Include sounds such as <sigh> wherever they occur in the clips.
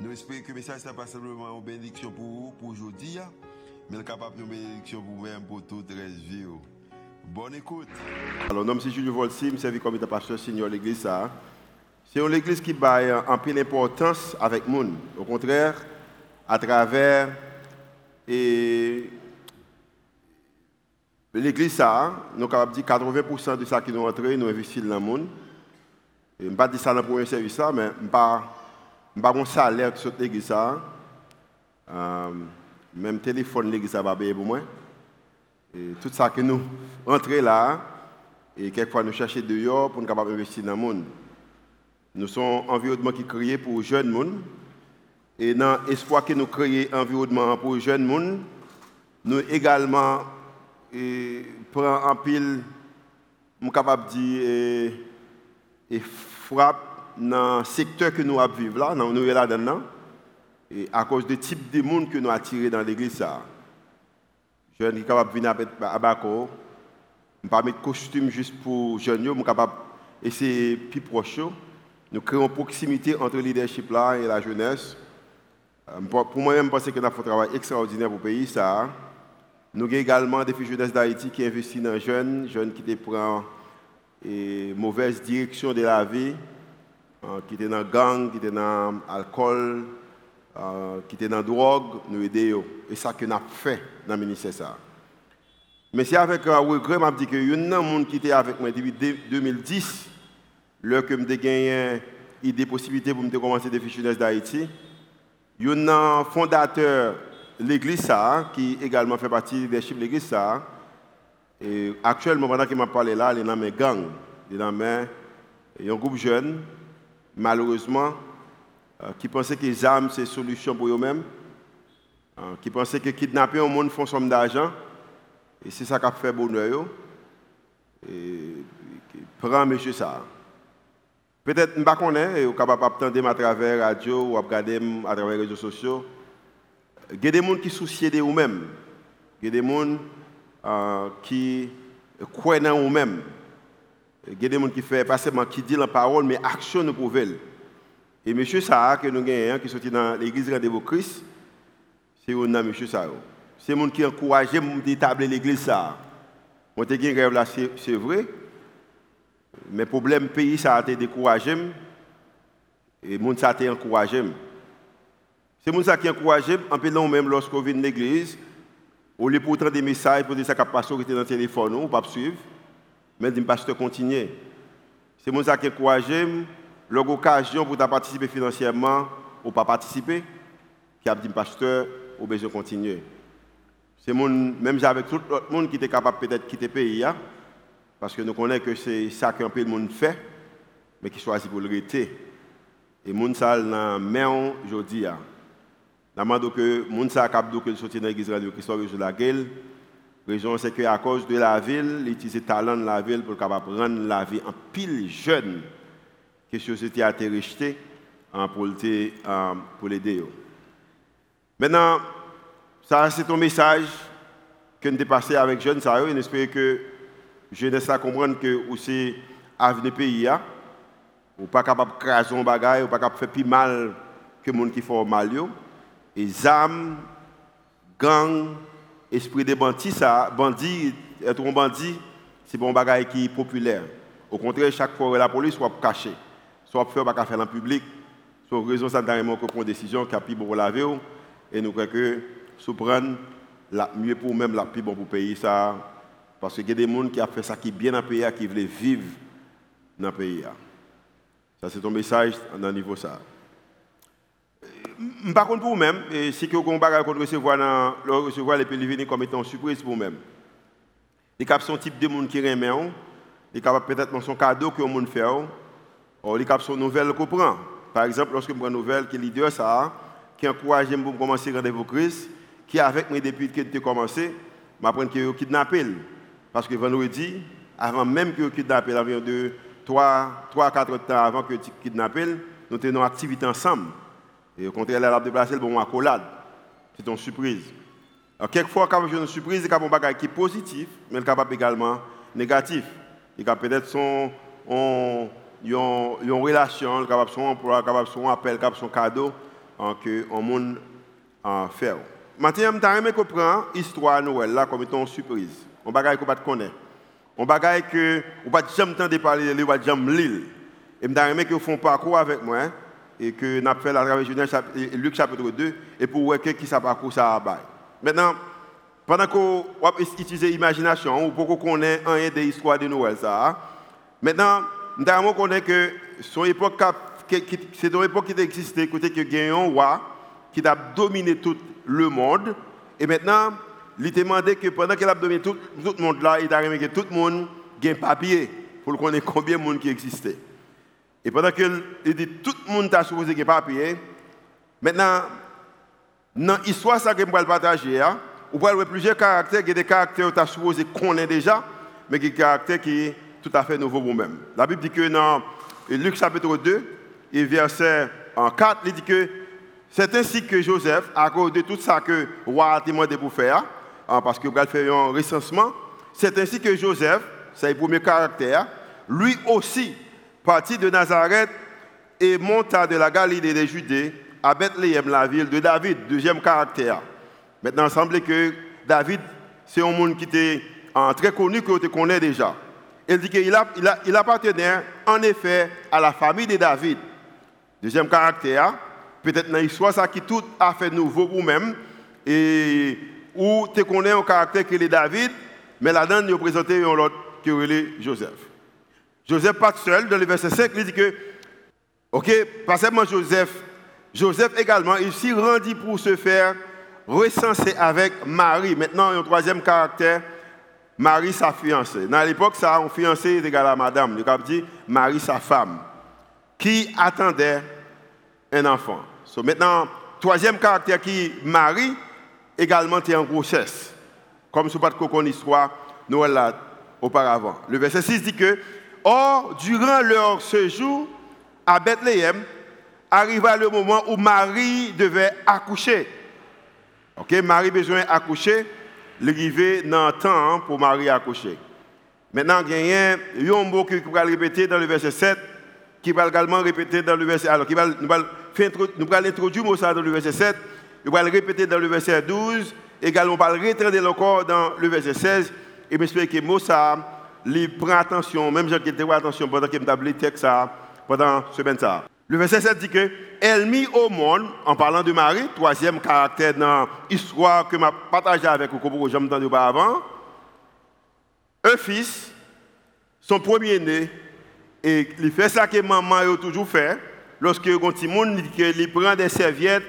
Nous espérons que le message n'est pas simplement une bénédiction pour vous, pour aujourd'hui, mais capable de bénédiction pour vous-même, pour toute la vie. Bonne écoute. Alors, nom c'est Julio Volsi, je servi comme pasteur senior l'église. C'est une église qui a en pleine importance avec le monde. Au contraire, à travers et l'église, ça, nous sommes capables de dire 80% de ça qui nous entré, nous investissons dans le monde. Je ne vais pas ça dans le service, mais je ne pas je n'ai pas salaire sur l'église. Euh, même téléphone, l'église va payer pour moi. Et tout ça que nous entrons là, et quelquefois nous cherchons dehors pour nous capables d'investir dans le monde. Nous sommes un environnement qui est créé pour les jeunes monde. Et dans l'espoir que nous créons un environnement pour les jeunes monde, nous également prenons en pile, suis capable de dire, et, et frappe dans le secteur que nous vivons là, nous sommes là-dedans, et à cause du type de monde que nous attirons dans l'église. Je suis capable de venir à Bako, je ne pas mettre costume juste pour jeunes, je suis capable d'essayer plus proche. Nous créons une proximité entre le leadership là et la jeunesse. Euh, pour moi-même, je pense que nous avons un travail extraordinaire pour le pays. Ça. Nous avons également des filles jeunesse d'Haïti qui investissent dans les jeunes, jeunes qui prennent une mauvaise direction de la vie. Euh, qui étaient dans gang, qui étaient dans l'alcool, euh, qui étaient dans la drogue, nous aider. Et ça que nous avons fait dans le ministère. Mais c'est avec regret que je dis que y a des gens qui étaient avec moi depuis 2010, lorsque que j'ai gagné des possibilités pour commencer des fiches d'Haïti. Il y un fondateur de l'église qui également fait partie des chefs de l'église. Et actuellement, pendant qu'il m'a parlé là, il est dans mes gangs. Il est dans mes... Un groupe jeune malheureusement, euh, qui pensaient que les armes, c'est solution pour eux-mêmes, euh, qui pensaient que kidnapper un monde font somme d'argent, et c'est ça qui a fait bonheur. Et prend monsieur ça. Peut-être, je ne sais pas, capable à travers la radio ou à regarder à travers les réseaux sociaux. Il y a des gens qui soucient de eux-mêmes. Il y a des gens euh, qui croient en eux-mêmes. Il y a des gens qui font pas seulement qui disent la parole, mais action nous prouve. Et M. Sarah, que nous avons, qui sorti dans l'église Rendez-vous Christ, c'est un M. Sarah. C'est un qui encourage d'établir l'église ça. Moi, j'ai une là, c'est vrai. Mais le problème pays, ça a été découragé. Et le monde, ça a été encouragé. C'est le monde qui encouragé, en peu même lorsqu'on vient de l'église, au lieu pour des messages, pour dire ça, qui passe dans le téléphone, ou pas suivre. Mais le pasteur continue. C'est mon qui encourage l'occasion pour participer financièrement ou pas participer, qui a dit pasteur, ou besoin continuer. C'est mon, même avec tout le monde qui était capable peut-être quitter le pays, hein, parce que nous connaissons que c'est ça qu'un peu le monde fait, mais qui choisit pour le rester. Et moun ça dans main aujourd'hui. Demande que moun ça capable que sortir dans l'église radio Christ de la gueule raison, c'est qu'à cause de la ville, il utilise le talent de la ville pour capable rendre la vie en pile jeune que société a été rejetée pour l'aider. Maintenant, ça c'est ton message que nous passé avec jeunes, ça, et j'espère que jeunesse à comprendre que aussi avenir pays, ou pas capable de craser un bagage, ou pas capable de faire plus mal que les gens qui font mal. Et ZAM, gang, esprit de bandit, ça, bandit, être un bandit, c'est un bagage qui est populaire. Au contraire, chaque fois la police soit cachée, soit faire pas faire en public. Sur raison ça dernièrement qu'on prend décision qui a plus bon pour la vie et nous croyons que sous prendre la mieux pour même la plus bon pour le pays ça parce qu'il y a des gens qui ont fait ça qui bien dans le pays qui veulent vivre dans le pays. Ça c'est ton message dans le niveau ça. Par contre, pour vous-même, si vous avez un bagage qu'on recevoir, recevoir les pays comme étant une surprise pour vous-même. Les capables sont type de monde qui remet, les capables peut-être son cadeau que le monde fait, ou les capables sont nouvelles qu'on prend. Par exemple, lorsque je prends une nouvelle qui est leader, ça, qui encouragé pour commencer rendez-vous Christ, qui est avec moi depuis que tu commencé, m'apprend que eu kidnappé. Parce que vendredi, avant même que tu kidnappé, environ de 3 4 temps avant que tu kidnappé, nous tenons activité ensemble. Et au contraire, elle a déplacé le bon accolade. C'est une surprise. Alors, quelquefois, quand une surprise, il y a un bagage qui est positif, mais capable également négatif. Il y a peut-être son, on, une relation, capable son emploi, capable son appel, capable son cadeau en que on monde en fait. Maintenant, je vais comprendre l'histoire de Noël là comme étant une surprise. On bagage qu'on pas connaître. On bagage que on pas jamais entendre parler de pas jamais lire. Et je vais que font parcours avec moi hein, et que n'a fait la travers Luc chapitre 2 et pour voir qui ça parcours ça a Maintenant pendant qu'on utilise l'imagination ou pour qu'on connaisse un des histoires de Noël ça. Maintenant, nous connaît que son époque c'est une époque qui existait côté que y qui a dominé tout le monde et maintenant il demandé que pendant qu'il a dominé tout, le monde là il a que tout le monde a un papier pour connaître combien de monde qui existait et pendant qu'il dit tout le monde a supposé un papier maintenant dans l'histoire ça que je vais partager hein, on voit plusieurs caractères a des caractères que tu as supposé connaître déjà mais des caractères qui tout à fait nouveau pour vous-même. La Bible dit que dans Luc chapitre 2, et verset 4, il dit que c'est ainsi que Joseph, à cause de tout ça que le roi a demandé pour faire, hein, parce qu'il va faire un recensement, c'est ainsi que Joseph, c'est le premier caractère, lui aussi partit de Nazareth et monta de la Galilée des Judées à Bethléem, la ville de David, deuxième caractère. Maintenant, il semble que David, c'est un monde qui était hein, très connu, que tu connais déjà. Il dit qu'il il appartenait en effet à la famille de David. Deuxième caractère, peut-être dans l'histoire, ça qui tout a fait nouveau pour vous-même, et où tu connais un caractère qui est David, mais là-dedans, il présenté un autre qui est Joseph. Joseph pas seul, dans le verset 5, il dit que, ok, pas seulement Joseph, Joseph également, il s'y rendit pour se faire recenser avec Marie. Maintenant, un troisième caractère, Marie sa fiancée. Dans l'époque, ça, un fiancé est égal à madame. Le cap dit Marie sa femme, qui attendait un enfant. Maintenant, troisième caractère qui Marie, également est en grossesse. Comme ce pas de histoire, Noël là auparavant. Le verset 6 dit que, Or, durant leur séjour à Bethléem, arriva le moment où Marie devait accoucher. Ok, Marie besoin d'accoucher l'arrivée dans le temps pour Marie accoucher. Maintenant, il y a un mot qui va répéter dans le verset 7, qui va également répéter dans le verset. Alors, qui va, nous allons introduire dans le verset 7, nous allons répéter dans le verset 12, également, va le retraiter encore dans le verset 16, et j'espère que mot il prend attention, même j'ai qui attention pendant je le texte pendant ce semaine ça. Le verset 7 dit que elle mit au monde, en parlant de Marie, troisième caractère dans l'histoire que je partagé avec vous, que j'ai entendu avant, un fils, son premier-né, et il fait ça que maman a toujours fait. Lorsque un petit monde il prend des serviettes,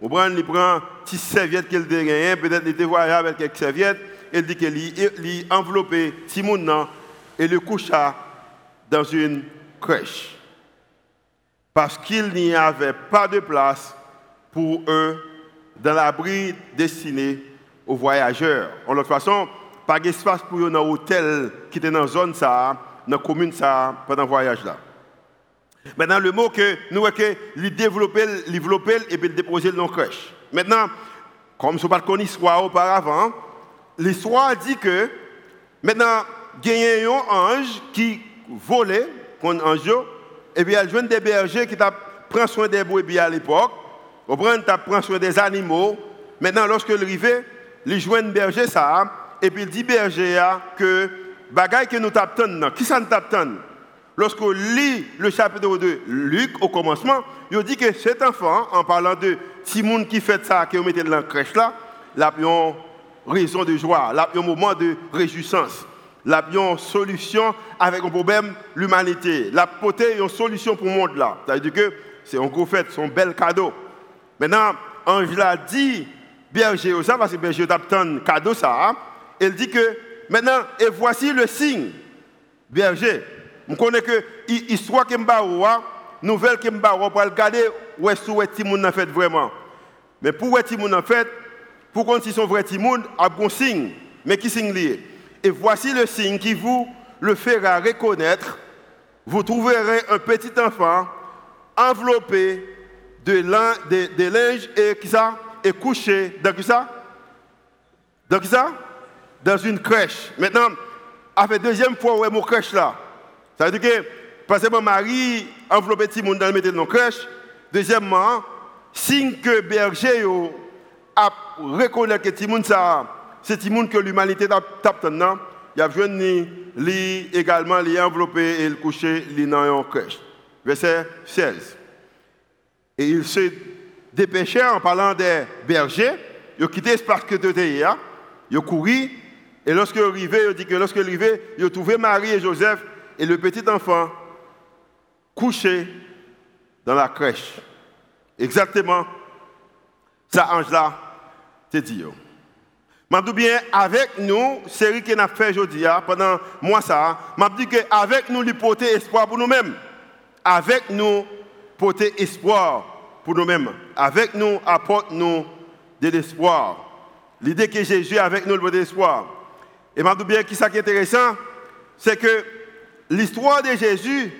il prend, prend petites serviettes qu'il a peut-être il voyage avec quelques serviettes, il dit qu'il enveloppé petit monde et le coucha dans une crèche parce qu'il n'y avait pas de place pour eux dans l'abri destiné aux voyageurs. En l'autre façon, pas d'espace pour eux dans l'hôtel qui était dans la zone, ça, dans la commune ça, pendant le voyage là. Maintenant, le mot que nous avons il développer, et puis déposer dans la crèche. Maintenant, comme ce n'est pas connu l'histoire auparavant, l'histoire dit que maintenant, il y a un ange qui volait, un ange, et puis elle joue des bergers qui prend soin des brebis à l'époque, ou prend soin des animaux. Maintenant, lorsque le rivet, il un berger ça, et puis il dit berger que bagaille que nous t'attendons, qui ça nous t'attend? Lorsque lit le chapitre de Luc au commencement, il dit que cet enfant, en parlant de Timoun qui fait ça, qui met dans la crèche là, il a une raison de joie, a un moment de réjouissance la une solution avec un problème, l'humanité. La poté une solution pour le monde là. C'est-à-dire que c'est un gros fait, c'est un bel cadeau. Maintenant, Angela dit, berger, ça, parce que berger un cadeau ça, elle dit que maintenant, et voici le signe, berger. Je connais que l'histoire que nouvelle que je pour regarder où est-ce que Timoun a fait vraiment. Mais pour Timoun, en fait, pour qu'on si son vrai Timoun, a un signe. Mais qui signe lié? Et voici le signe qui vous le fera reconnaître. Vous trouverez un petit enfant enveloppé de, linge et, qui ça, et couché dans ça? Dans ça? Dans une crèche. Maintenant, avec deuxième fois est mon crèche là. Ça veut dire que, parce que mon mari enveloppé petit monde dans le dans crèche. Deuxièmement, signe que berger a reconnu que Timoun c'est Timoun que l'humanité tape maintenant, il y a besoin lui également lui enveloppé et le coucher lui dans une crèche. Verset 16. Et il se dépêchait en parlant des bergers, il a quitté l'espace que tu étais hier, il a couru, et lorsque arrivé, il dit que lorsque arrivé, il a trouvé Marie et Joseph et le petit enfant couché dans la crèche. Exactement, ça ange là, c'est dit. Je dis bien, avec nous, série qu'on a fait aujourd'hui, hein, pendant moi ça, je dis qu'avec nous, il porter espoir pour nous-mêmes. Avec nous, porter espoir pour nous-mêmes. Avec nous, apporte-nous de l'espoir. L'idée que Jésus avec nous, le l'espoir. Et je dis bien, qui ça qui est intéressant, c'est que l'histoire de Jésus,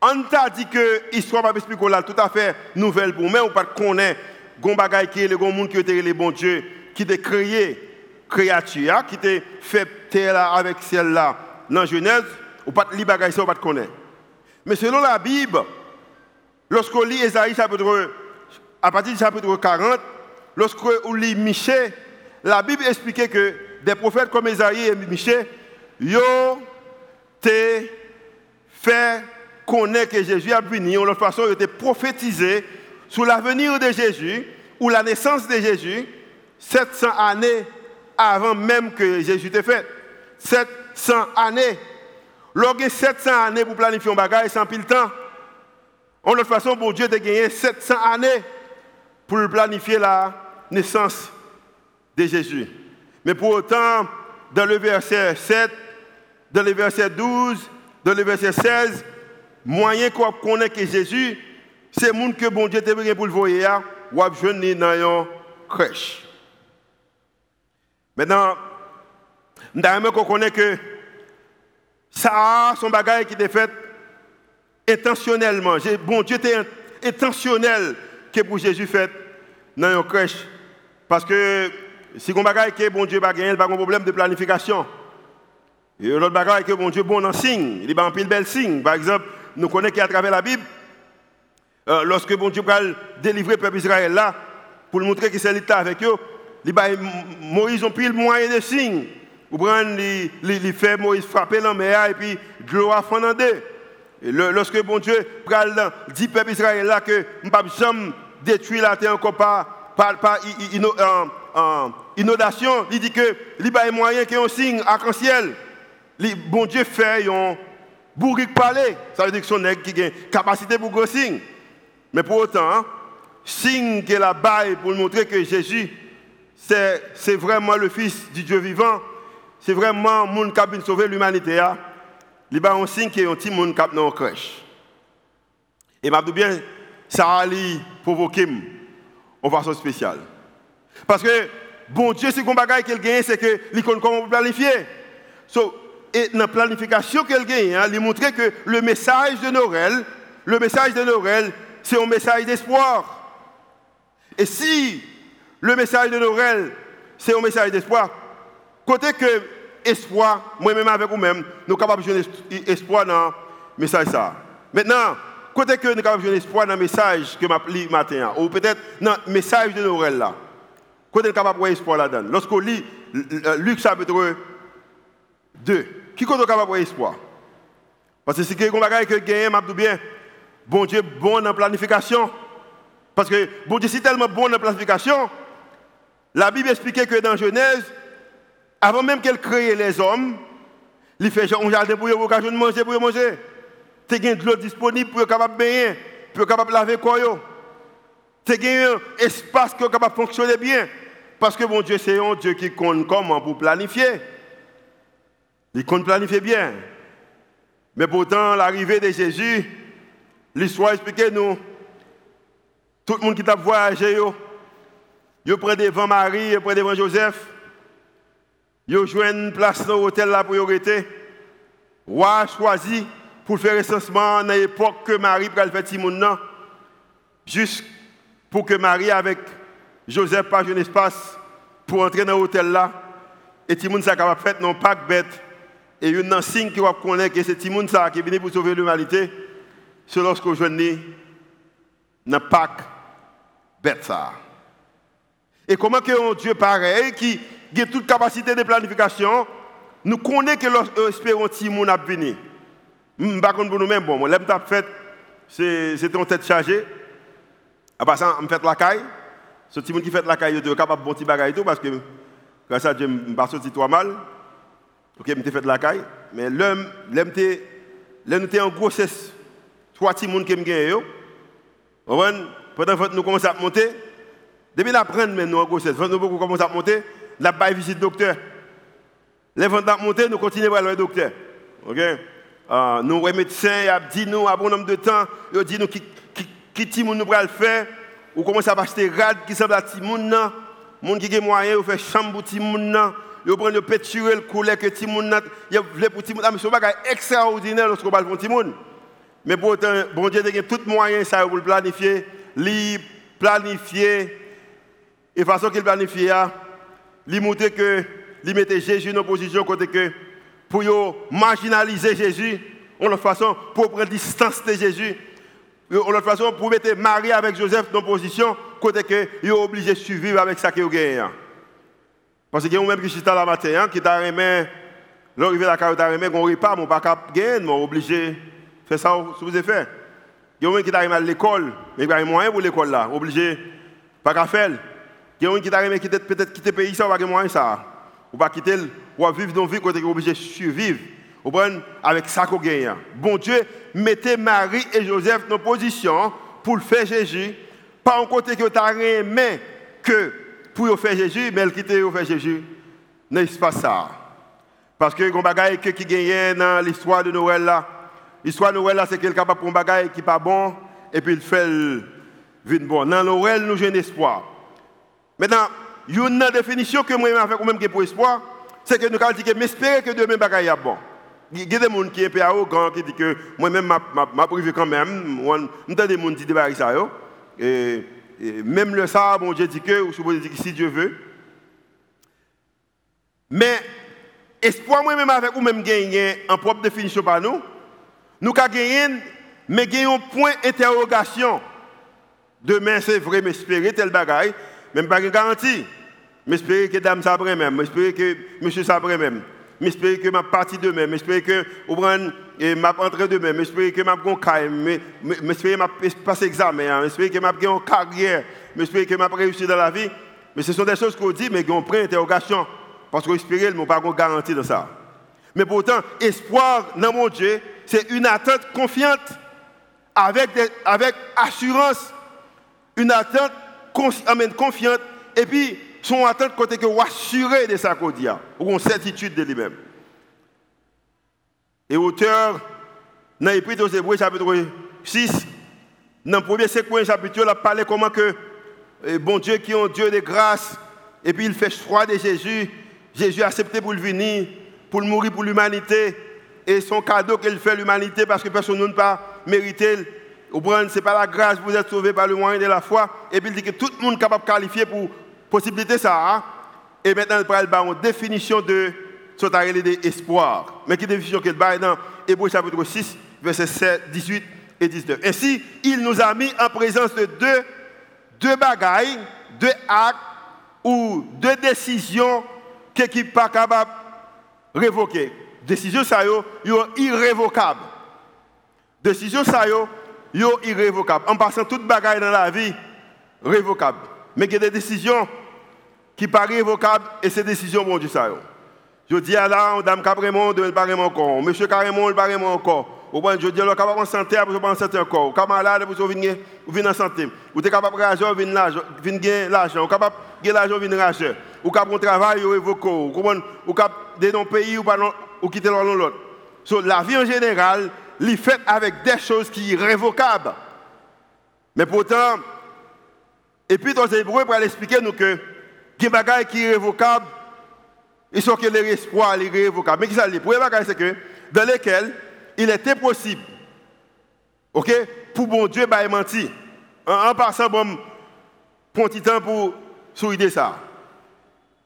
on t'a dit que l'histoire là tout à fait nouvelle pour moi, ou pas connaître gon bagay qui qui était les bon Dieu qui a créé créature qui t'a fait terre avec celle-là dans Genèse ou pas li bagay ça ou pas connaître. Mais selon la Bible, lorsqu'on lit Esaïe chapitre à partir du chapitre 40, lorsqu'on lit Michée, la Bible expliquait que des prophètes comme Esaïe et Michée, yo te fait connaître que Jésus a venu, de façon, il était prophétisé sur l'avenir de Jésus ou la naissance de Jésus 700 années avant même que Jésus t'ait fait. 700 années. Lorsque 700 années pour planifier un bagage sans pile temps. En toute façon, bon Dieu a gagné 700 années pour planifier la naissance de Jésus. Mais pour autant, dans le verset 7, dans le verset 12, dans le verset 16, moyen qu'on connaît que Jésus, c'est le monde que bon Dieu t'a pour le ou a besoin dans une crèche. Maintenant, nous qu'on connaît que ça, son bagage qui était fait intentionnellement. Bon Dieu était intentionnel que pour Jésus fait dans une crèche. Parce que si on bagage que bon Dieu va gagner, il pas un problème de planification. Et l'autre bagage que bon Dieu bon en signe, il a un pile bel signe. Par exemple, nous connaissons qu'à travers la Bible, euh, lorsque bon Dieu va délivrer le peuple Israël là, pour montrer que c'est l'État avec eux, Moïse a pris le moyen de signe. Vous prenez, il fait Moïse frapper la mer et puis de l'eau a lorsque bon Dieu dit peuple Israël là que je ne détruire la terre encore par, par, par inondation, il dit que il a moyen qu'il y ait un signe arc-en-ciel. Bon Dieu fait un bourrique parler. Ça veut dire que son nègre qui a une capacité pour gros signe. Mais pour autant, hein, signe que la baille pour montrer que Jésus c'est vraiment le Fils du Dieu vivant. C'est vraiment mon qui a sauvé l'humanité. Hein. Il y a un signe qui est un petit monde qui a dans crèche. Et je bien, ça a provoqué en façon spéciale. Parce que, bon Dieu, ce qu'on bagaille qu'il gagne, c'est que il comment planifier. So, et dans la planification qu'elle gagne, hein, il montre que le message de Noël, le message de Noël, c'est un message d'espoir. Et si le message de Noël, c'est un message d'espoir. Côté que espoir, moi-même avec vous-même, nous sommes capables de espoir dans le message. Ça. Maintenant, côté que nous sommes capables de espoir dans le message que je lis matin, ou peut-être dans le message de Noël là. Côté nous sommes capables espoir là-dedans. Lorsqu'on lit Luc chapitre 2, qui est capable de espoir? Parce que c'est quelque chose que je m'a bien. Bon Dieu, bon dans la planification. Parce que bon Dieu, c'est tellement bon dans la planification la Bible expliquait que dans Genèse, avant même qu'elle crée les hommes, il fait un jardin pour eux, de manger pour manger. Tu as de l'eau disponible pour être capable de baigner, pour être capable laver quoi. Tu as un espace est capable de fonctionner bien. Parce que mon Dieu, c'est un Dieu qui compte comment pour planifier. Il compte planifier bien. Mais pourtant, l'arrivée de Jésus, l'histoire explique nous, tout le monde qui t'a voyagé, Ils prennent devant Marie, ils prennent devant Joseph. Ils jouent une place dans l'hôtel y rester. Roi choisi pour faire recensement dans l'époque que Marie pral faire Timon juste pour que Marie avec Joseph pas un espace pour entrer dans l'hôtel là. Et Timon ça capable faire non pas bête. Et une signe qui va connaître que c'est Timon ça qui est venu pour sauver l'humanité c'est lorsque je dans Pâques bête ça. Et comment que un Dieu pareil qui a toute capacité de planification nous connaît que l'espérons Timon a venu. Je pas pour nous-mêmes bon, l'aime t'a fait c'était en tête chargée. Après ça, on fait la caille. Ce Timon qui fait la caille, il est capable de bon petit bagage tout parce que grâce à Dieu, je ne pas mal. OK, je fait la caille, mais l'homme l'aime nous en grossesse trois petits monde qui me gagne pendant que nous commençons à monter depuis la prendre nous en grossesse nous commençons à monter la baille visite docteur. Les ventes à monter nous continuons à aller le docteur. OK? Uh, nous les médecins il a dit nous à bon nombre de temps il dit nous qui qui qui petit nous le faire? Ou commence à acheter rad qui semble à petit monde qui a moyen ou fait chambre pour monde yo prend le péturer le couleur que petit monde il veut pour petit monde mais c'est extraordinaire lorsqu'on parle pour petit mais pourtant, bon Dieu a tout moyen ça pour le planifier, lui planifier, et façon qu'il planifie, il montre que il mettait Jésus en position côté que pour marginaliser Jésus, en l'autre façon pour prendre distance de Jésus, en l'autre façon pour mettre Marie avec Joseph dans position côté que il est obligé de survivre avec ça qu'il a Parce que même qui suis là matin, hein, qui t'a remis, l'arrivée de la carotte t'a remis, qu'on repas, mon pas mais obligé c'est ça que vous avez fait. Il y a qui arrivent à l'école, mais il y a moyen pour l'école là, obligé, pas qu'à faire. Il y a qui quitter peut-être quitter le pays, ça, pas moyen ça. Ou pas quitter, ou vivre dans une vie côté obligé de survivre. Ou avec ça qu'on gagne. Bon Dieu, mettez Marie et Joseph dans position pour le faire Jésus. Pas en côté que tu as mais que pour faire Jésus, mais le quitter pour faire Jésus. N'est-ce pas ça? Parce que les bagaille qui gagne dans l'histoire de Noël là, L'histoire de Noël, c'est quelqu'un de faire un bagage qui n'est pas bon, et puis il fait le bon. Dans Noël, nous avons un espoir. Maintenant, il y a une définition que moi, je fais même pour espoir, c'est que nous avons dit que m'espérer que demain, bagage est bon. Il y a des gens qui sont un peu arrogants, qui disent que moi-même, je privé quand même. Avons des gens qui disent ça. Et, même le ça, bon Dieu dit que si Dieu veut. Mais, espoir moi-même avec vous-même gagner en propre définition par nous, nous avons mais gagnons un point d'interrogation. Demain, c'est vrai, mais espérer tel bagaille, même pas une garantie. Mais espérer que dame après même, espérer que monsieur après même. Mais espérer que ma partie demain, mais espérer que et ma entrée demain, mais espérer que ma gon mais espérer ma passer examen, mais espérer que ma une carrière, mais espérer que ma réussir dans la vie. Mais ce sont des choses qu'on dit mais qu'on prend interrogation parce qu'on espérer, mais pas une garantie de ça. Mais pourtant, espoir dans mon Dieu, c'est une attente confiante, avec, avec assurance, une attente confiante, et puis son attente côté que assuré de sa dit, ou une certitude de lui-même. Et auteur, dans l'Épître aux Hébreux, chapitre 6, dans le premier séquence chapitre, il a parlé comment que eh, bon Dieu qui est un Dieu de grâce, et puis il fait choix de Jésus, Jésus a accepté pour le venir, pour le mourir pour l'humanité, et son cadeau qu'il fait à l'humanité parce que personne n'a pas mérité. Ce n'est pas la grâce, vous êtes sauvés par le moyen de la foi. Et puis il dit que tout le monde est capable de qualifier pour possibilité ça. Hein. Et maintenant, il parle une définition de ce d'espoir. Mais quelle définition qu'il parle dans Hébreu chapitre 6, versets 18 et 19. Ainsi, il nous a mis en présence de deux, deux bagailles, deux actes ou deux décisions qui n'est pas capable de révoquer décision ça yo, yo irrévocable. Décision ça yo, yo irrévocable. En passant toute bagaille dans la vie, révocable. Mais il y a des décisions qui pas révocables et ces décisions, mon Dieu, ça yo. Je dis à la, dame Cabrémon, de pas encore. Monsieur Carrémon, il pas encore. Ou bien, je dis, alors, capable en santé, après, pas en santé encore. Capable malade, après, vous venez en santé. Ou êtes capable de l'argent, vous venez l'argent. Ou capable de l'argent, venez l'argent. Ou capable travail, vous révoquez. Ou capable dans pays, ou pas ou quitter l'un l'autre. So, la vie en général, est faite avec des choses qui sont irrévocables. Mais pourtant, Et puis dans les Hébreux, pour expliquer nous que des bagages qui sont irrévocables, ils sont que les espoirs, les irrévocables. Mais qui ça Le premier bagage, c'est que dans lesquels il est impossible, ok, pour bon Dieu, bah, mentir. En, en passant, bon, un petit temps pour souligner ça.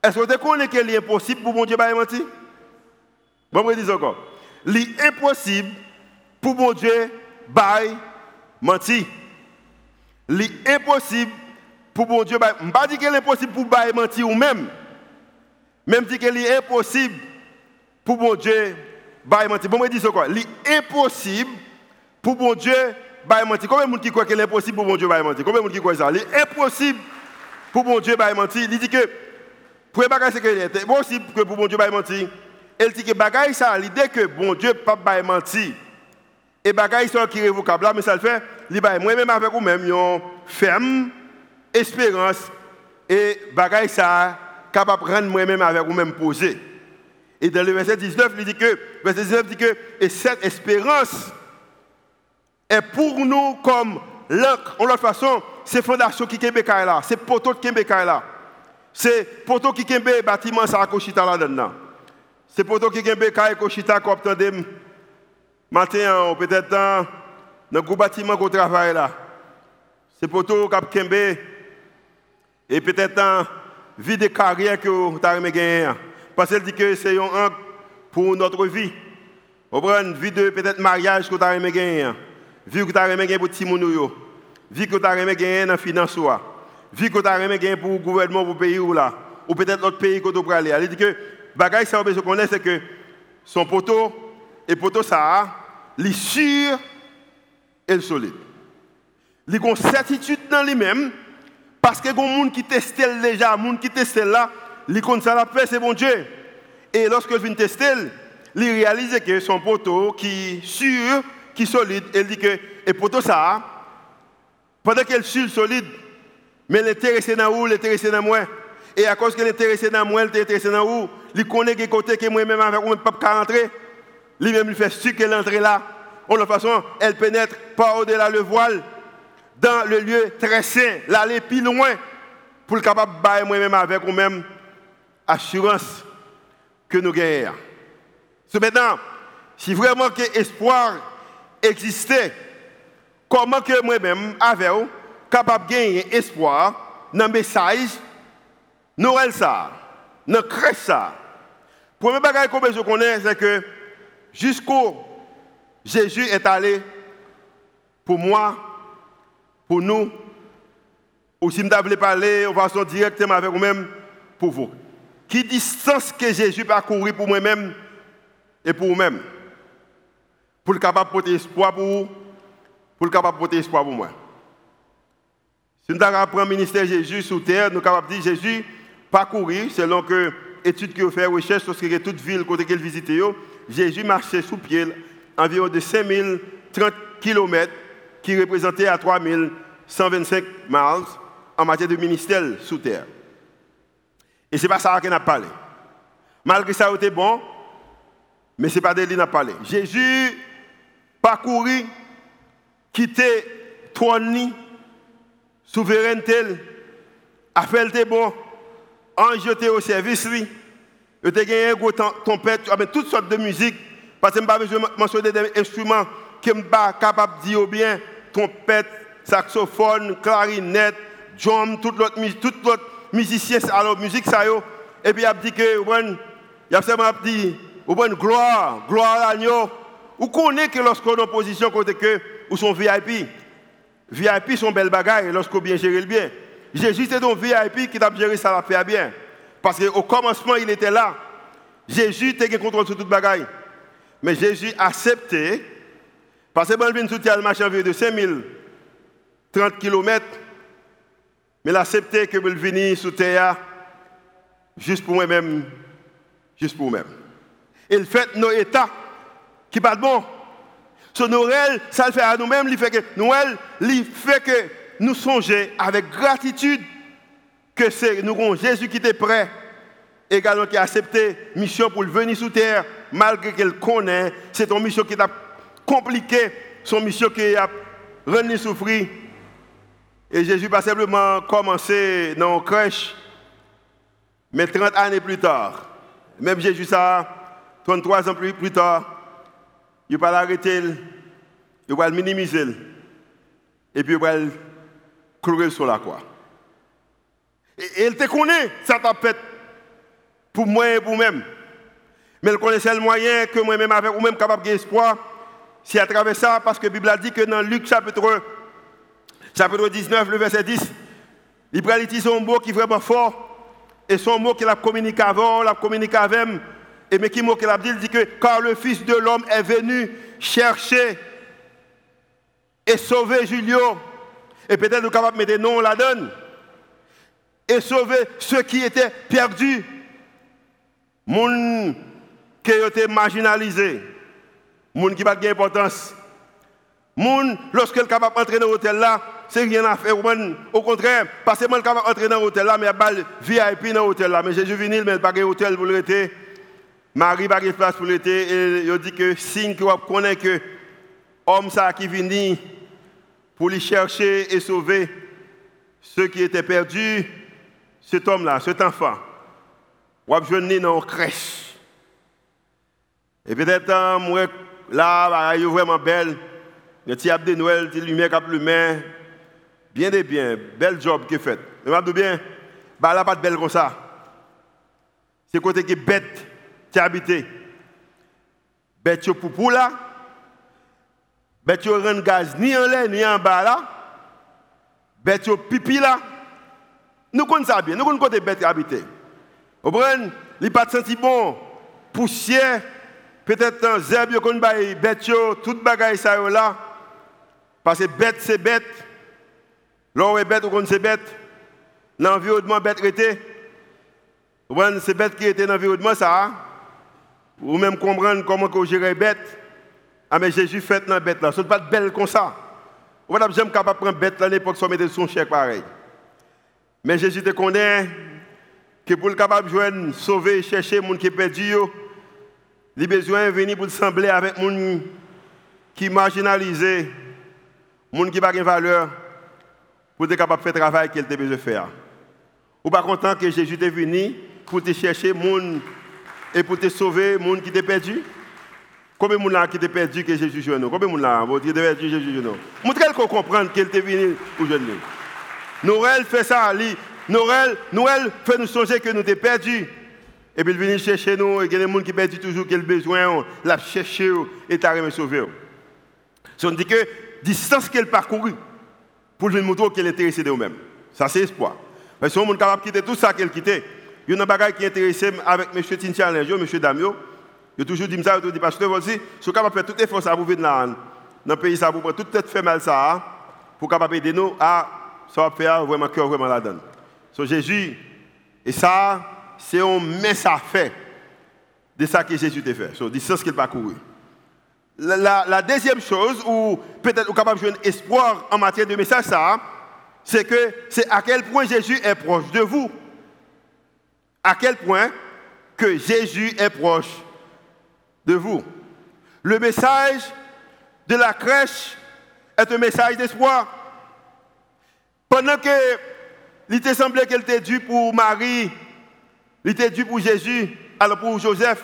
Est-ce que vous connaissez qu'il est impossible pour bon Dieu, bah, mentir? Bon, je dis encore. est impossible pour bon Dieu, mentir. est impossible pour bon Dieu, je ne pas dire qu'il est impossible pour bailler mentir ou même. Même qu'il est impossible pour bon Dieu bailler mentir. Bon, je dis Il impossible pour bon Dieu bailler mentir. Combien de gens qui croient qu'il est impossible pour bon Dieu bailler mentir Combien de gens qui croient ça? Il impossible pour bon Dieu bailler mentir. Il dit que pour les bagages, c'est que c'est impossible que pour bon Dieu bailler mentir. Il dit que bagaille ça, l'idée que bon Dieu pas bailler mentir. Et bagaille ça qui révocable, mais ça le fait, il baille moi-même avec vous-même, ferme espérance et bagaille ça capable rendre moi-même avec vous-même posé. Et dans le verset 19, il dit que, verset 19 dit que, et cette espérance est pour nous comme l'encre. En l'autre façon, c'est fondation qui est là, c'est poteau qui est là. C'est poteau qui est bâtiment ça à là-dedans. C'est poteau qui est kaye koshita qu'on obtient matin, peut-être dans le gros bâtiment qu'on travaille là. C'est poteau qui est et peut-être en vie de carrière que vous avez gagné. Parce qu'elle dit que c'est un pour notre vie. Vous prenez vie de peut-être mariage que vous avez gagné. Vie que vous avez gagné pour Timounouyo. Vie que vous avez gagné dans la finance. Vie que vous avez gagné pour le gouvernement, pour le pays ou là. Ou peut-être l'autre pays que vous aller. Elle dit que bagaille ça on connaît c'est que son poteau et poteau ça il sûr et le solide. Il a une certitude dans lui-même parce que les gens qui testent déjà, les gens qui testent là, ils connaissent ça la paix, c'est bon Dieu. Et lorsque je viens tester, ils réalisent que son poteau qui est sûr, qui est solide, il dit que, et poteau ça, pendant qu'elle est solide, mais l'intéressé dans où, l'intéressé dans moi. Et à cause que l'intéressé dans moi, l'intéressé dans où, il connaît que côté que moi-même avec moi, pas qu'à rentrer. Lui-même, il fait sûr qu'elle entre là. De toute façon, elle pénètre pas au-delà le voile dans le lieu très saint, l'aller plus loin pour le capable de moi-même avec vous-même assurance que nous gagnons. Maintenant, si vraiment que espoir existait, comment que moi-même, avec vous, capable de gagner espoir dans le message, Noël ça, dans le ça. Premier bagage que je connais, c'est que jusqu'où Jésus est allé pour moi, pour nous, ou si je voulais parler en façon directement avec vous-même, pour vous. Qui distance que Jésus parcouru pour moi-même et pour vous-même? Pour le capable de porter espoir pour vous, pour le capable de porter espoir pour moi. Si nous avons le ministère Jésus sur terre, nous sommes capables de dire Jésus parcourir, selon que études qui ont fait recherche sur toute ville côté qu'il visitait, Jésus marchait sous pied environ de 5030 km qui représentait à 3125 miles en matière de ministère sous terre. Et ce n'est pas ça qu'on a parlé. Malgré ça, c'était bon, mais ce n'est pas de lui qu'on a parlé. Jésus parcouru, quitté trône, souveraineté, a fait le bon, en jeté au service, lui. Il a gagné une tempête, toutes sortes de musique, parce que je pas mentionner des instruments qui sont pas capables de dire bien trompette, saxophone, clarinette, drum, tout l'autre tout l'autre musicien alors musique ça yo et puis il a dit que il a seulement dit gloire, gloire à l'agneau. Vous connaissez que lorsqu'on est en position côté que ou sont VIP. VIP sont belles bagailles lorsqu'on bien gérer le bien. Jésus c'est un VIP qui a géré ça la fait bien. Parce qu'au commencement il était là. Jésus était contrôle sur toute bagaille. Mais Jésus a accepté parce que bon, vient soutien le marché de 5000 30 km, mais il a accepté que je venir sous terre juste pour moi-même, juste pour moi-même. Il fait nos états qui pas bon. Ce Noël, ça le fait à nous-mêmes, il fait que Noël, il fait que nous songeons avec gratitude que c'est nous avons Jésus qui était prêt, également qui a accepté mission pour venir sous terre, malgré qu'il connaît, c'est une mission qui est compliquée, son mission qui a rendu souffrir. Et Jésus pas simplement commencé dans une crèche, mais 30 années plus tard. Même Jésus, ça, 33 ans plus, plus tard, il va l'arrêter, il va le minimiser, et puis il va le clouer sur la croix. Et, il te connaît, ça t'a fait pour moi et pour moi-même. Mais il connaissait le moyen que moi-même avec ou même capable d'espoir, c'est à travers ça, parce que la Bible a dit que dans Luc chapitre, chapitre 19, le verset 10, il prend son mot qui est vraiment fort, et son mot qu'il a communiqué avant, l'a communiqué avec et mais qui mot qu'il a dit, il dit que car le Fils de l'homme est venu chercher et sauver Julio, et peut-être nous capable de mettre non la donne, et sauver ceux qui étaient perdus, gens qui étaient marginalisés, gens qui n'ont pas d'importance. Moun, lorsque est capable d'entrer dans l'hôtel là, c'est rien à faire. Au contraire, parce que moi, capable d'entrer dans l'hôtel là, mais il y a VIP dans l'hôtel là. Mais Jésus venu, mais il n'y a pas d'hôtel pour l'été. Marie n'a pas de place pour l'été. Et il dit que signe vous connaissez que l'homme ça qui vient pour lui chercher et sauver ceux qui étaient perdus, cet homme-là, cet enfant, vous avez dans une crèche. Et peut-être, euh, moi, là, il est vraiment belle. Le petit de Noël, petit lumière cap lumière. Bien de bien, bel job qui est fait. Mais je bien, bah là pas de belle comme ça. C'est côté qui est bête, qui habité. Bête yo poupou là. Bête yo gaz ni en l'air ni en bas là. Bête yo pipi là. Nous connaissons bien, nous connaissons côté bête habité. Vous comprenez? Il pas de senti bon, poussière, peut-être un zèbre, yo kon bay bête yo, toute bagaille ça là. Parce que bête, c'est bête. L'on est bête, on c'est bête. L'environnement bête était. C'est bête qui était dans l'environnement, ça. Ou même comprendre comment on gère bête. Ah, mais Jésus fait dans bête là. Ce n'est pas belle comme ça. On va jamais capable de prendre bête à l'époque sans mettre son chèque pareil. Mais Jésus te connaît que pour le capable de sauver, chercher les gens qui sont perdus, il a besoin de venir pour sembler avec les gens qui sont marginalisés gens qui n'ont pas de valeur, pour être capable de faire le travail qu'il a besoin de faire. Ou pas content que Jésus est venu pour te chercher gens et pour te sauver les gens qui t'ont perdu? Combien de gens qui t'ont perdu que Jésus joue Combien de gens qui t'ont perdu que Jésus joue nous Montrez qu'on comprend qu'il est venu pour jouer. Noël fait ça, Noël, Noël fait nous songer que nous sommes perdus. Et puis il vient chercher nous, et il y a des gens qui perdent toujours ont besoin, la chercher et t'arriver sauver. Si on dit que distance qu'elle parcouru pour lui montrer qu'elle est intéressée de nous-mêmes. Ça, c'est espoir. Mais si on est capable de quitter tout ça qu'elle quittait, il y a un bagage qui est intéressé avec M. Tin Challenge, M. Damio. Il a toujours dit ça, il a dit, pasteur, aussi, si capable de faire tout effort ça pour venir dans le pays, ça pour tout tête fait mal ça, pour capable aider nous à ça va faire vraiment cœur vraiment la donne. So, Jésus, et ça, c'est un message fait de ça que Jésus a fait. So, distance qu'il parcouru. La, deuxième chose, ou peut-être capable de jouer un espoir en matière de message, ça, c'est que c'est à quel point Jésus est proche de vous. À quel point que Jésus est proche de vous. Le message de la crèche est un message d'espoir. Pendant que il te semblait qu'elle était due pour Marie, il était dû pour Jésus, alors pour Joseph,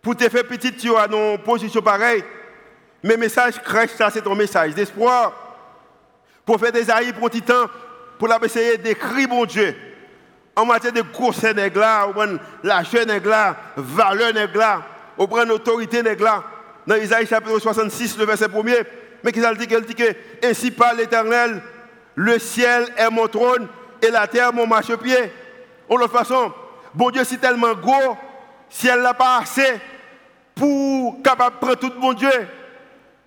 pour te faire petit, tu as une position pareille. Mais message crèche, ça c'est ton message d'espoir. Des aïeux pour petit temps, pour essayer d'écrire mon Dieu. En matière de course nègre la jeune nègre valeur nègre on prend l'autorité nègre Dans Isaïe chapitre 66, le verset 1er, mais qu'il dit qu'elle dit que ainsi parle l'Éternel, le ciel est mon trône et la terre mon marchepied. En l'autre façon, bon Dieu c'est tellement gros, si elle n'a pas assez, pour capable prendre tout mon Dieu.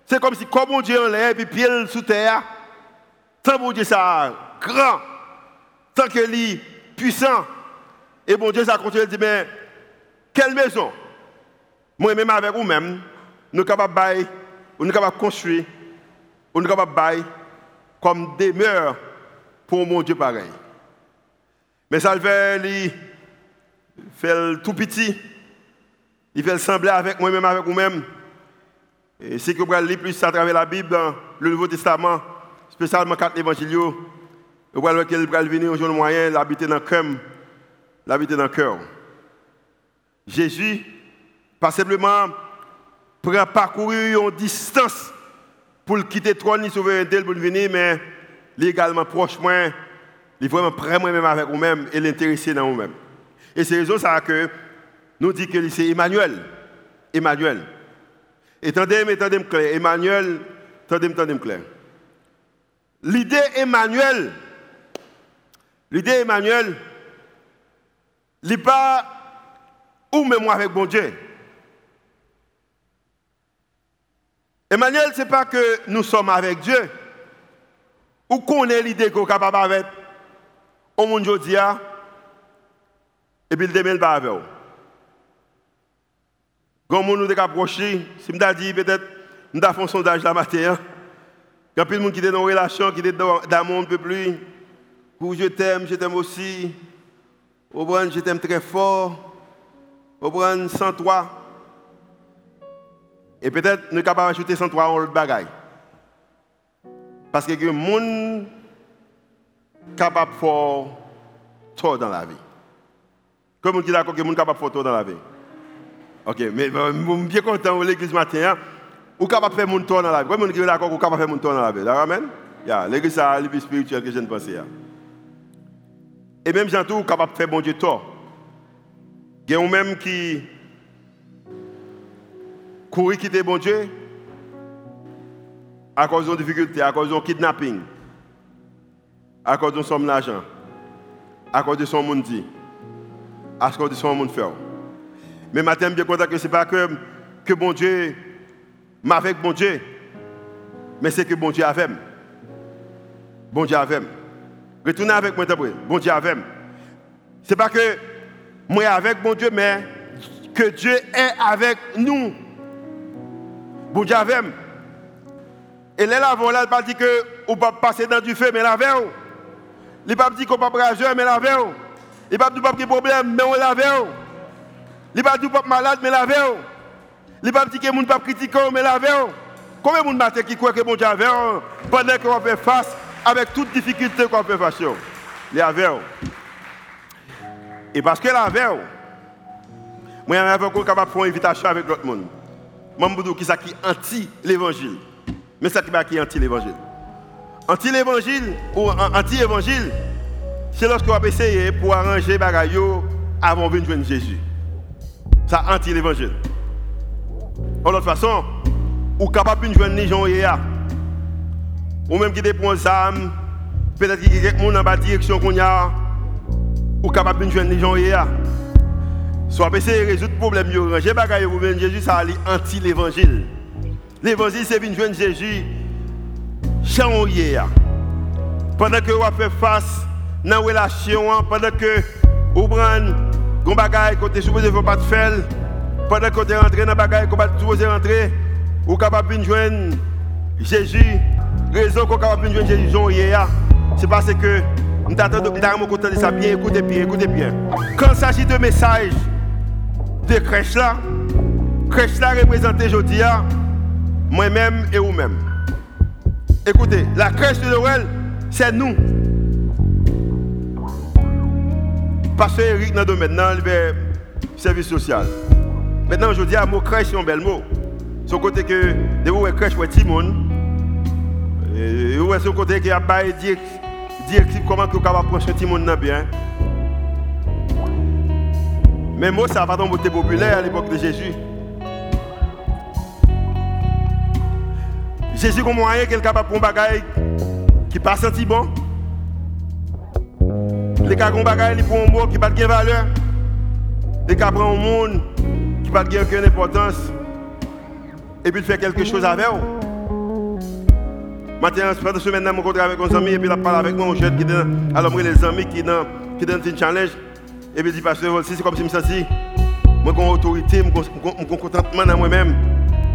C'est comme si, comme mon Dieu en l'air, puis pied sous terre, tant mon Dieu ça grand, tant que est puissant, et mon Dieu ça continue de dire, mais quelle maison? Moi-même avec vous-même, nous sommes capables de construire, nous sommes capables de comme demeure pour mon Dieu pareil. Mais ça le fait, fait tout petit. Il fait sembler avec moi-même, avec vous-même. Et si vous lire plus à travers la Bible, le Nouveau Testament, spécialement quatre évangiles, vous voyez qu'il va venir un jour moyen, l'habiter dans. L'habiter dans le cœur. Jésus, pas simplement prend parcourir une distance pour quitter le trône, ni souveraineté pour venir, mais légalement proche moi, il est vraiment prêt moi-même avec vous-même et l'intéresser dans vous-même. Et c'est raison ça que nous dit que c'est Emmanuel. Emmanuel. Et attendez, attendez clair. Emmanuel, attendez, attendez clair. L'idée Emmanuel, l'idée Emmanuel, n'est pas ou même avec bon Dieu. Emmanuel, ce n'est pas que nous sommes avec Dieu. Ou qu'on ait l'idée qu'on est capable avec au monde aujourd'hui, et puis le demain, pas avec. Quand nous nous approché, si je dit peut-être, nous avons fait un sondage la matin, il y a de qui sont dans une relation, qui sont dans un peu plus, je t'aime, je t'aime aussi, au je t'aime très fort, au 103. Et peut-être nous sommes capables d'ajouter 103 en autre bagaille. Parce que le monde capable de faire tort dans la vie. Comme on dit d'accord que le monde capable de faire tort dans la vie. Ok, mais je suis bien content de l'église matin. Hein? Ou capable de faire mon tort dans la vie. Comme on dit d'accord, ou capable de faire mon tort dans la vie. Amen? Yeah, l'église, c'est la vie spirituelle que je ne pensais. Hein. Et même Jean tout capable de faire mon Dieu tort. Il y a même qui courir quitter bon Dieu à cause de difficultés, à cause de kidnapping, à cause de son l'argent, à cause de son monde dit, à cause de son monde fait. Mais maintenant, bien content que ce n'est pas que, que bon Dieu m'avec bon Dieu, mais c'est que bon Dieu avec. Bon Dieu avec. Retournez avec moi, bon Dieu avec. Ce n'est pas que moi avec bon Dieu, mais que Dieu est avec nous. Bon Dieu avec. Et là, là, il pas dit que on peut passer dans du feu, mais la veille. Il pas dit qu'on peut rageur, mais la veille. Il pas dit pas problème, mais on la veille. Il pas dit pas malade, mais la veille. Il pas dit que les gens pas critiquer, mais la veille. Combien de gens qui croient que bon Dieu pendant qu'on fait face avec toutes les difficultés qu'on fait face Les avec. Et parce que la veille, moi, je suis capable de faire une invitation avec l'autre monde. Je me dis qui anti l'évangile. Mais ça qui est anti l'évangile. Anti l'évangile ou anti évangile, c'est lorsqu'on va essayer pour arranger les bagailles avant de venir Jésus. Ça anti l'évangile. De toute façon, ou capable de joindre les gens ou même qui dépend âmes, peut-être qu'il y a quelqu'un dans la direction qu'on a, ou capable de joindre les gens Soit essayer de résoudre le problème, ranger pour venir Jésus, ça est anti l'évangile. L'évangile, c'est venir joindre Jésus. Pendant que vous faites face dans la relation, pendant que vous prenez des bagaille que vous supposé pas faire, pendant que vous rentrez dans bagaille que vous supposé rentrer, vous êtes capable de joindre Jésus. Raison vous capable de joindre Jésus c'est parce que nous content de ça bien, écoutez bien, écoutez bien. Quand il s'agit de messages, de crèche là, crèche là représente aujourd'hui moi-même et vous-même. Écoutez, la crèche de Noël, c'est nous. Parce que Eric dans le domaine, dans le service social. Maintenant, je dis à mot crèche, c'est un bel mot. Son côté que, de vous, crèche, pour monde. Et vous, son côté qui a pas dire, dire comment vous pouvez approcher tout le monde bien. Mais moi, ça va être populaire à l'époque de Jésus. Jésus comme moyen qu'il est capable de faire qui pas senti bon? Les cas bagaille pour un mot qui pas de valeur. Les cas prend un monde qui pas de aucune importance. Et puis il fait quelque chose avec eux. Maintenant, pendant semaine, je me rencontre avec un ami et puis il parle avec moi, un jeune qui est alors les amis qui dans qui dans challenge. Et puis dit, pasteur, c'est comme si je me sentais, moi j'ai autorité, j'ai contentement dans moi-même.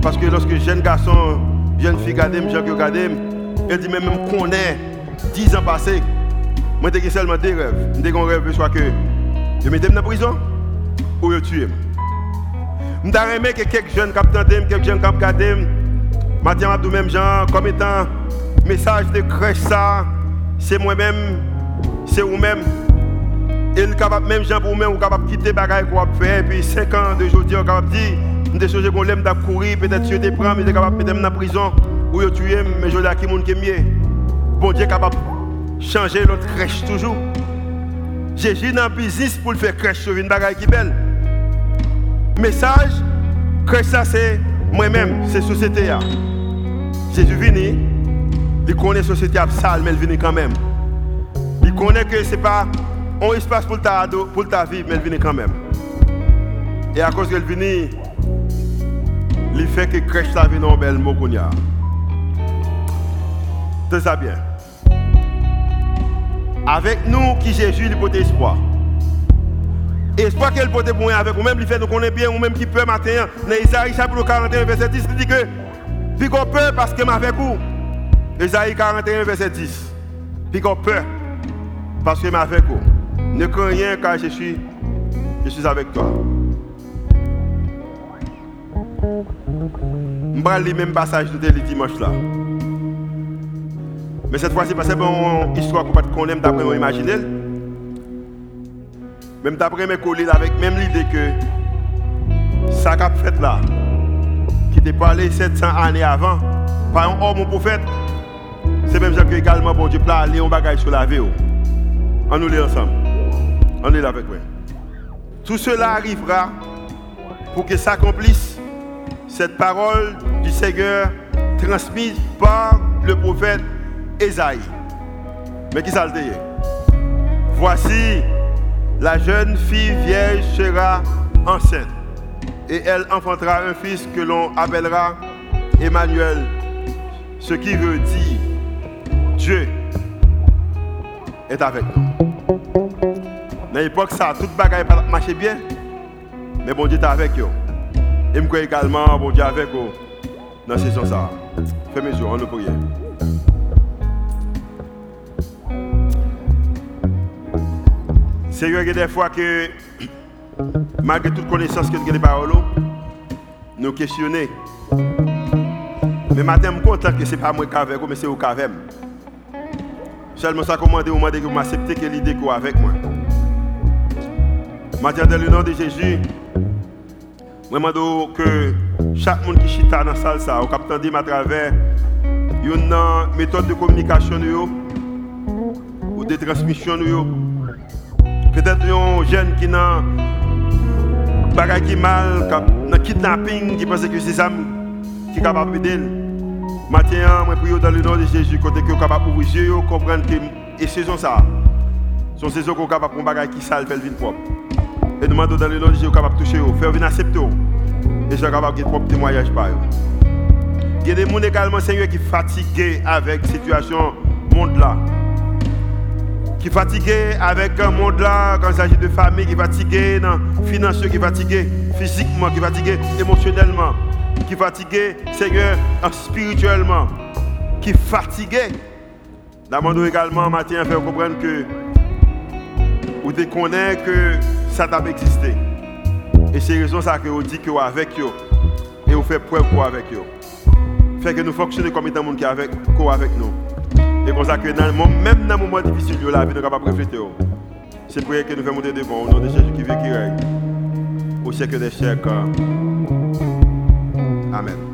Parce que lorsque jeune garçon, jeune fille regarde, jeune qui regarde, elle dit, même qu'on est 10 ans passés, moi j'ai seulement des rêves. J'ai un rêve soit que je me dans la prison ou je tue. Je aimé que quelques jeunes qui quelques jeunes qui regardent, maintenant, même gens, comme étant message de crèche ça, c'est moi-même, c'est vous-même. Et le capable même Jean pour même capable quitter bagaille qu'on faire puis 5 ans de aujourd'hui on capable dire des choses qu'on l'aime d'aller courir peut-être tu te prends mais capable peut-être dans la prison ou tu es mais je là qui monde qui mieux. Bon Dieu capable changer notre crèche toujours. Jésus dans business pour le faire crèche sur une bagaille qui belle. Message crèche ça c'est moi-même, c'est société Jésus venu, il connaît la société sale mais il vient quand même. Il connaît que ce n'est pas un espace pour ta, pour ta vie, mais il vient quand même. Et à cause qu'elle vient, il fait que crèche sa vie dans bel mot qu'on a. C'est ça bien. Avec nous, qui Jésus, il porte espoir. Espoir qu'elle porte pour avec nous, même il fait nous connaît bien, ou même qui peut matin, dans Isaïe chapitre 41, verset 10, il dit que, puis qu'on peut parce que avec vous. Isaïe 41, verset 10. Puis qu'on peut parce que avec vous. Ne crains rien car je suis, je suis avec toi. Je vais lire le même passage de le dimanche là. Mais cette fois-ci, parce que une histoire qu'on connaître d'après mon imaginer. Même d'après mes collègues, avec même l'idée que ça qu'a fait là, qui était parlé 700 années avant, par un homme ou prophète, c'est même ça que également bon Dieu peut aller un bagage sur la vie. On nous lit ensemble. On est là avec moi. Tout cela arrivera pour que s'accomplisse cette parole du Seigneur transmise par le prophète Esaïe. Mais qui ça le dit? Voici, la jeune fille vieille sera enceinte et elle enfantera un fils que l'on appellera Emmanuel, ce qui veut dire Dieu est avec nous. Dans l'époque, ça, toute bagaille marché bien. Mais bon Dieu est avec eux. Et je crois également, bon Dieu avec eux dans cette saison. Ça. Fais mes yeux, on nous prie. Seigneur, il y a des fois que, <clears throat> malgré toute connaissance que nous avons nous questionner. Mais maintenant, je suis content que ce n'est pas moi qui avec vous, mais c'est vous qui avec Seulement ça commande, demandez que vous m'acceptez que l'idée que avec moi. Dans le nom de Jésus, je demande que chaque monde qui chita dans la salle, au capitaine à travers une méthode de communication ou de transmission. Peut-être un jeune qui n'a pas qui mal, qui kidnapping, qui pense que c'est ça qui est capable d'aider. Maintenant, je prie dans le nom de Jésus, côté que capable d'ouvrir les yeux, comprendre que et saison ça. Son saison qu'on capable de faire qui sale, faire propre. Et nous demandons dans le nom de Jésus capable de toucher, faire venir accepter. Et je suis capable de propre témoignage par. Il y a des gens également, Seigneur, qui sont fatigués avec la situation monde là. Qui sont fatigués avec un monde là, quand il s'agit de famille, qui sont fatigués dans financier, qui sont fatigués physiquement, qui sont fatigués émotionnellement qui fatigué, Seigneur, spirituellement, qui fatigué. Demandons également matin à faire comprendre que vous déconnez que ça doit exister. Et c'est raison ça que vous dit que vous avec eux et vous faites preuve pour avec eux. Fait que nous fonctionnons comme étant monde qui avec, avec nous. Et comme ça que même dans les moments difficiles de la vie, nous sommes capables de refléter. C'est pour que nous faisons monter de bon au nom de Jésus qui vit qui règne. Au siècle des siècles. Amen.